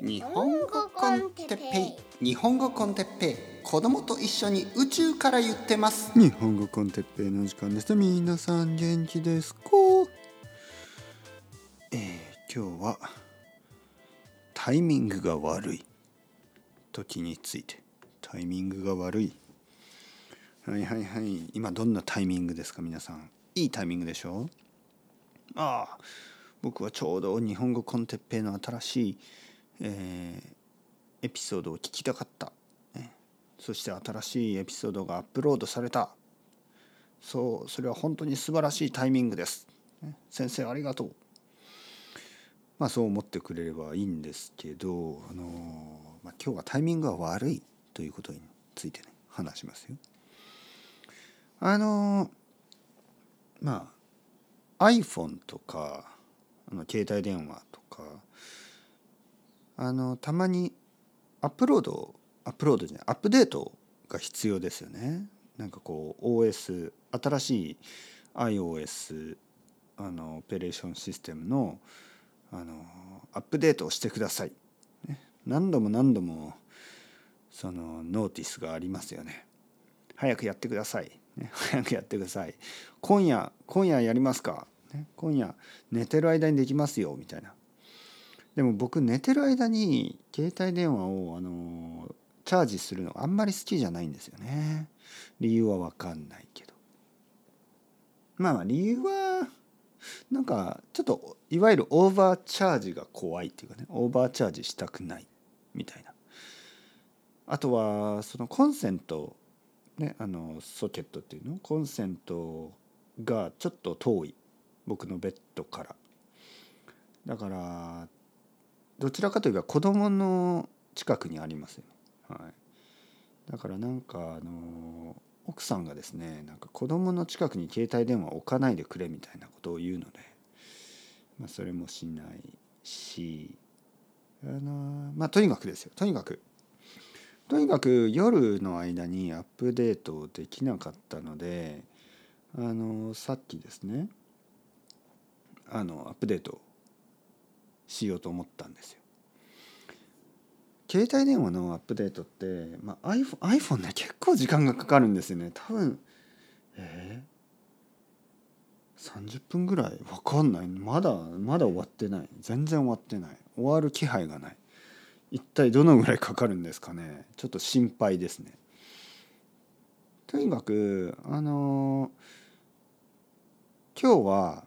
日本語コンテッペイ。日本語コンテッペイ。子供と一緒に宇宙から言ってます。日本語コンテッペイの時間です皆さん元気ですか？えー、今日はタイミングが悪い時について。タイミングが悪い。はいはいはい。今どんなタイミングですか？皆さん。いいタイミングでしょ？ああ僕はちょうど日本語コンテッペイの新しいえー、エピソードを聞きたかった、ね、そして新しいエピソードがアップロードされた。そうそれは本当に素晴らしいタイミングです、ね、先生ありがとう。まあそう思ってくれればいいんですけど、あのー、まあ、今日はタイミングが悪いということについてね話しますよ。あのー、まあ iPhone とかあの携帯電話とかあのたまにアップロードアップロードじゃないアップデートが必要ですよね。なんかこう OS 新しい iOS あのオペレーションシステムのあのアップデートをしてください。ね、何度も何度もそのノーティスがありますよね。早くやってください。ね、早くやってください。今夜今夜やりますか。ね、今夜寝てる間にできますよみたいな。でも僕寝てる間に携帯電話をあのチャージするのあんまり好きじゃないんですよね。理由は分かんないけど。まあ理由はなんかちょっといわゆるオーバーチャージが怖いっていうかね。オーバーチャージしたくないみたいな。あとはそのコンセントねあのソケットっていうの？コンセントがちょっと遠い。僕のベッドから。だからどちらかといえば子供の近くにありますよ、はい、だからなんかあの奥さんがですねなんか子供の近くに携帯電話置かないでくれみたいなことを言うので、まあ、それもしないしあのまあとにかくですよ。とにかく。とにかく夜の間にアップデートできなかったのであのさっきですねあのアップデートしようと思ったんですよ。携帯電話のアップデートって、まあ、iPhone, iPhone ね結構時間がかかるんですよね。多分えー、30分ぐらい？分かんない。まだまだ終わってない。全然終わってない。終わる気配がない。一体どのぐらいかかるんですかね。ちょっと心配ですね。とにかくあのー、今日は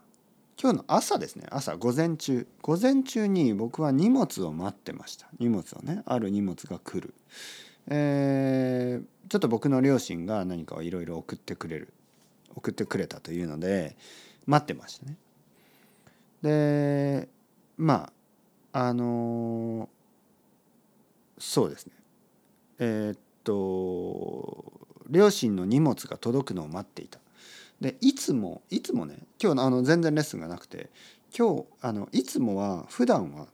今日の朝ですね。朝午前中。午前中に僕は荷物を待ってました。荷物をね。ある荷物が来る、えー、ちょっと僕の両親が何かをいろいろ送ってくれる。送ってくれたというので待ってましたね。でまああのー、そうですね。えー、っと両親の荷物が届くのを待っていた。でいつもいつもね今日あの全然レッスンがなくて今日あのいつもは普段は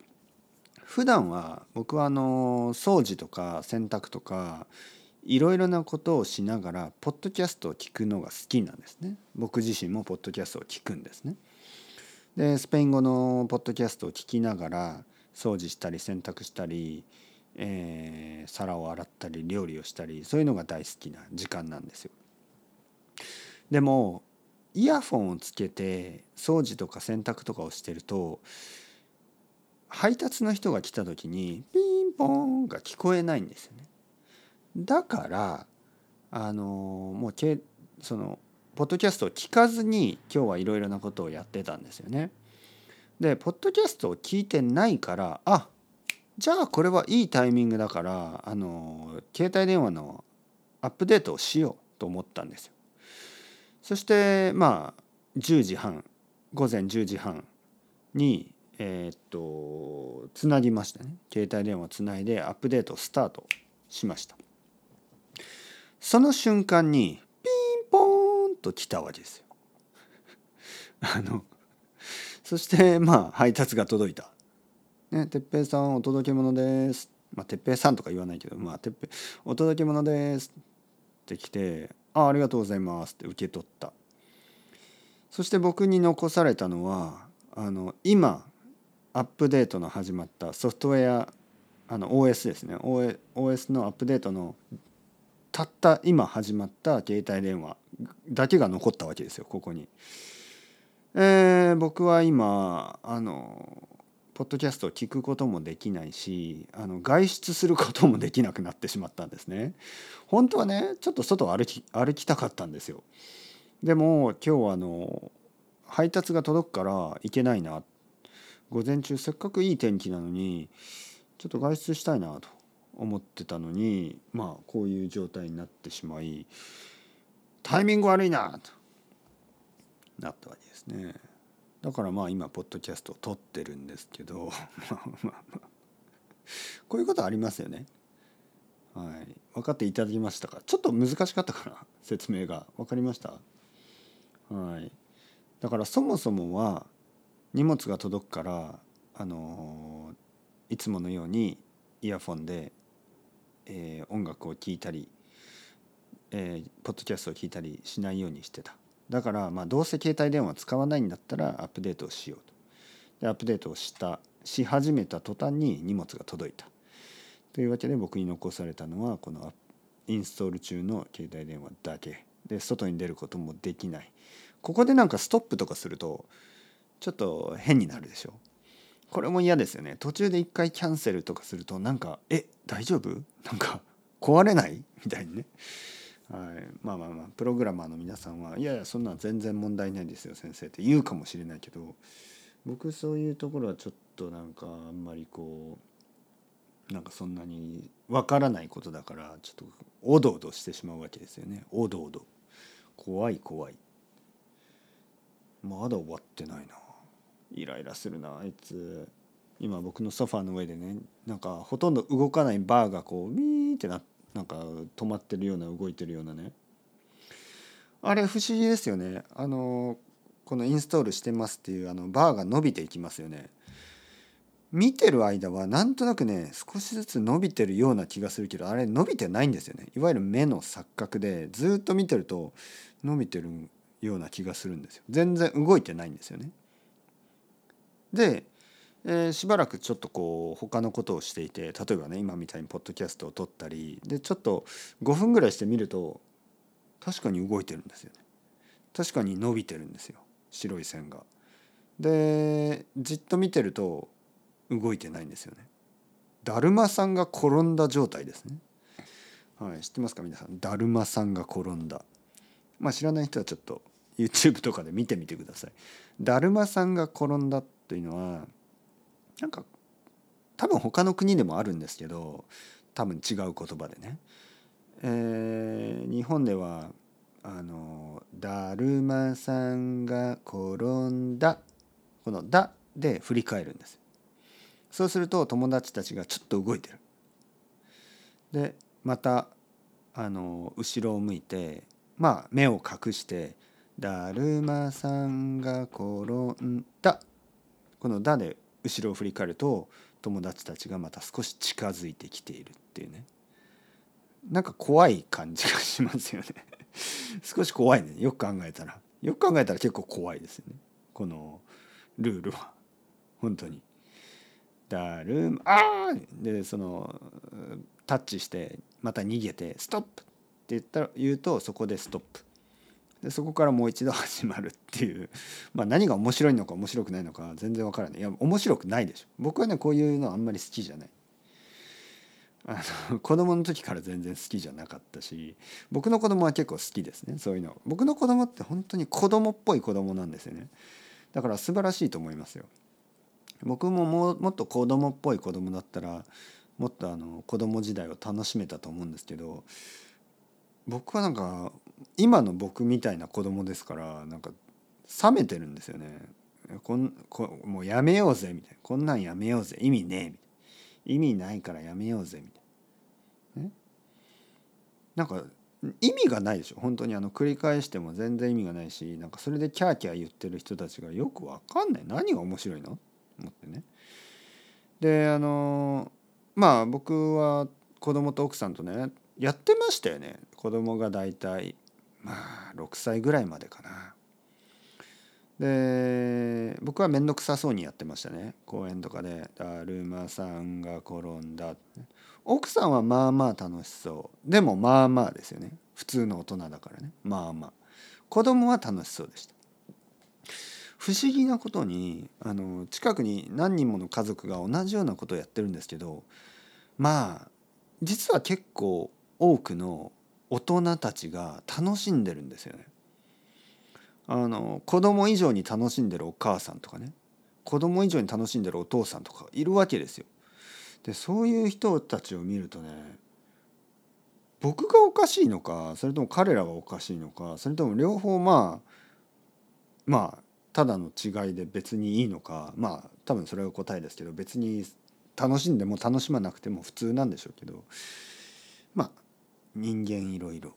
普段は僕はあの掃除とか洗濯とかいろいろなことをしながらポッドキャストを聞くのが好きなんですね。僕自身もポッドキャストを聞くんですね。でスペイン語のポッドキャストを聞きながら掃除したり洗濯したり、えー、皿を洗ったり料理をしたりそういうのが大好きな時間なんですよ。でもイヤフォンをつけて掃除とか洗濯とかをしてると配達の人が来た時にピンポンが聞こえないんですよね。だからあのもうけそのポッドキャストを聞かずに今日はいろいろなことをやってたんですよね。でポッドキャストを聞いてないからあじゃあこれはいいタイミングだからあの携帯電話のアップデートをしようと思ったんですよ。そしてまあ10時半午前10時半にえー、っとつなぎましたね。携帯電話つないでアップデートスタートしました。その瞬間にピンポーンと来たわけですよ。あのそしてまあ配達が届いた「ね哲平さんお届け物です」まあ哲平さんとか言わないけどまあ哲平お届け物ですって来てあありがとうございます」って受け取ったそして僕に残されたのはあの今アップデートの始まったソフトウェアあの OS ですね OS のアップデートのたった今始まった携帯電話だけが残ったわけですよここに。えー、僕は今あのポッドキャストを聞くこともできないしあの外出することもできなくなってしまったんですね。本当はねちょっと外を歩き歩きたかったんですよ。でも今日はあの配達が届くから行けないな午前中せっかくいい天気なのにちょっと外出したいなと思ってたのにまあこういう状態になってしまいタイミング悪いなとなったわけですね。だからまあ今ポッドキャストを撮ってるんですけど まあまあまあこういうことありますよね。はい、分かっていただきましたか？ちょっと難しかったかな？説明が。分かりました？はい。だからそもそもは荷物が届くからあのいつものようにイヤフォンで、えー、音楽を聴いたり、えー、ポッドキャストを聞いたりしないようにしてた。だからまあどうせ携帯電話使わないんだったらアップデートをしようと。でアップデートをしたし始めた途端に荷物が届いた。というわけで僕に残されたのはこのインストール中の携帯電話だけ。で外に出ることもできない。ここでなんかストップとかするとちょっと変になるでしょ。これも嫌ですよね。途中で一回キャンセルとかするとなんか「え大丈夫？なんか壊れない?」みたいにね。はい、まあまあまあプログラマーの皆さんはいやいやそんな全然問題ないですよ先生って言うかもしれないけど僕そういうところはちょっとなんかあんまりこうなんかそんなにわからないことだからちょっとおどおどしてしまうわけですよね。おどおど。怖い怖い。まだ終わってないな。イライラするな。あいつ今僕のソファーの上でねなんかほとんど動かないバーがこうミーってなってなんか止まってるような動いてるようなね。あれ不思議ですよね。あのこのインストールしてますっていうあのバーが伸びていきますよね。見てる間はなんとなくね少しずつ伸びてるような気がするけどあれ伸びてないんですよね。いわゆる目の錯覚でずっと見てると伸びてるような気がするんですよ。全然動いてないんですよね。で、えー、しばらくちょっとこう他のことをしていて例えばね今みたいにポッドキャストを撮ったりでちょっと5分ぐらいしてみると確かに動いてるんですよね確かに伸びてるんですよ白い線が。でじっと見てると動いてないんですよね。だるまさんが転んだ状態ですね。はい、知ってますか皆さん？だるまさんが転んだ。まあ知らない人はちょっと YouTube とかで見てみてください。だるまさんが転んだというのはなんか多分他の国でもあるんですけど多分違う言葉でね、えー、日本ではあの「だるまさんが転んだ」この「だ」で振り返るんですそうすると友達たちがちょっと動いてる。でまたあの後ろを向いてまあ目を隠して「だるまさんが転んだ」この「だ」で後ろを振り返ると友達たちがまた少し近づいてきているっていうね。なんか怖い感じがしますよね。少し怖いね。よく考えたら。よく考えたら結構怖いですよね。このルールは。本当に。だるあでそのタッチしてまた逃げて「ストップ!」って言ったら言うとそこでストップ。でそこからもう一度始まるっていう。まあ何が面白いのか面白くないのか全然わからない。いや面白くないでしょ。僕はねこういうのあんまり好きじゃない。あの 子供の時から全然好きじゃなかったし僕の子供は結構好きですね。そういうの。僕の子供って本当に子供っぽい子供なんですよね。だから素晴らしいと思いますよ。僕もももっと子供っぽい子供だったらもっとあの子供時代を楽しめたと思うんですけど僕はなんか今の僕みたいな子供ですからなんか冷めてるんですよね。こんこもうやめようぜみたいな。こんなんやめようぜ意味ねえみたいな。意味ないからやめようぜみたいな、ね、なんか意味がないでしょ。本当にあの繰り返しても全然意味がないしなんかそれでキャーキャー言ってる人たちがよく分かんない。何が面白いの？思ってね。であのまあ僕は子供と奥さんとねやってましたよね。子供が大体まあ6歳ぐらいまでかな。で僕は面倒くさそうにやってましたね。公園とかで「だるまさんが転んだ」奥さんはまあまあ楽しそう。でもまあまあですよね。普通の大人だからね。まあまあ。子供は楽しそうでした。不思議なことにあの近くに何人もの家族が同じようなことをやってるんですけどまあ実は結構多くの大人たちが楽しんでるんですよね。あの子供以上に楽しんでるお母さんとかね子供以上に楽しんでるお父さんとかいるわけですよ。でそういう人たちを見るとね僕がおかしいのかそれとも彼らがおかしいのかそれとも両方まあまあただの違いで別にいいのかまあ多分それが答えですけど別に楽しんでも楽しまなくても普通なんでしょうけどまあ人間いろいろ。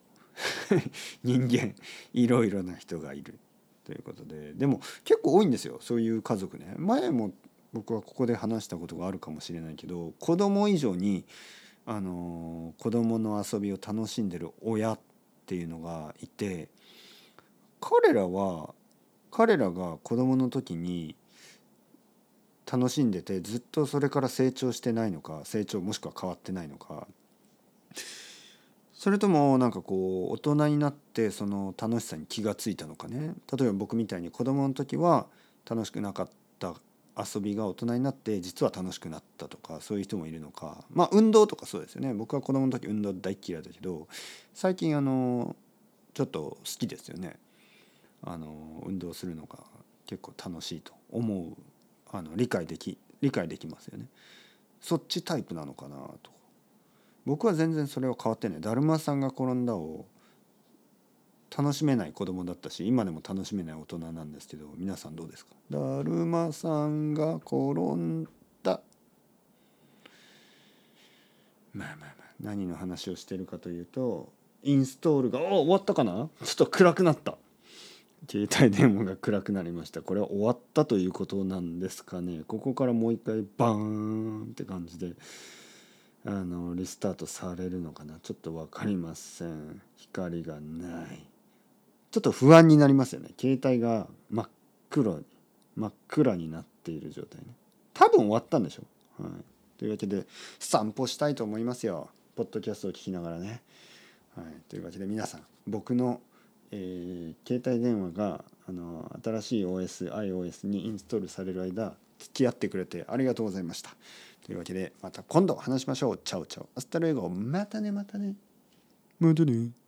人間いろいろな人がいるということで。でも結構多いんですよ。そういう家族ね。前も僕はここで話したことがあるかもしれないけど子供以上にあの子供の遊びを楽しんでる親っていうのがいて彼らは彼らが子供の時に楽しんでてずっとそれから成長してないのか成長もしくは変わってないのかそれともなんかこう大人になってその楽しさに気が付いたのかね？例えば僕みたいに子供の時は楽しくなかった遊びが大人になって実は楽しくなったとかそういう人もいるのか。まあ運動とかそうですよね。僕は子供の時運動大嫌いだけど最近あのちょっと好きですよね。あの運動するのが結構楽しいと思う。あの理解でき理解できますよね。そっちタイプなのかなと僕は全然それは変わってない「だるまさんが転んだ」を楽しめない子供だったし今でも楽しめない大人なんですけど皆さんどうですか？だるまさんが転んだ。まあまあまあ何の話をしてるかというとインストールがお終わったかな？ちょっと暗くなった。携帯電話が暗くなりました。これは終わったということなんですかね。ここからもう一回バーンって感じで。あのリスタートされるのかな？ちょっと分かりません。光がない。ちょっと不安になりますよね。携帯が真っ黒に真っ暗になっている状態ね多分終わったんでしょう、はい、というわけで散歩したいと思いますよ。ポッドキャストを聞きながらね、はい、というわけで皆さん僕の、えー、携帯電話があの新しい OS iOS にインストールされる間付き合ってくれてありがとうございました。というわけでまた今度話しましょう。 chao chao。 hasta luego。またねまたね。またね。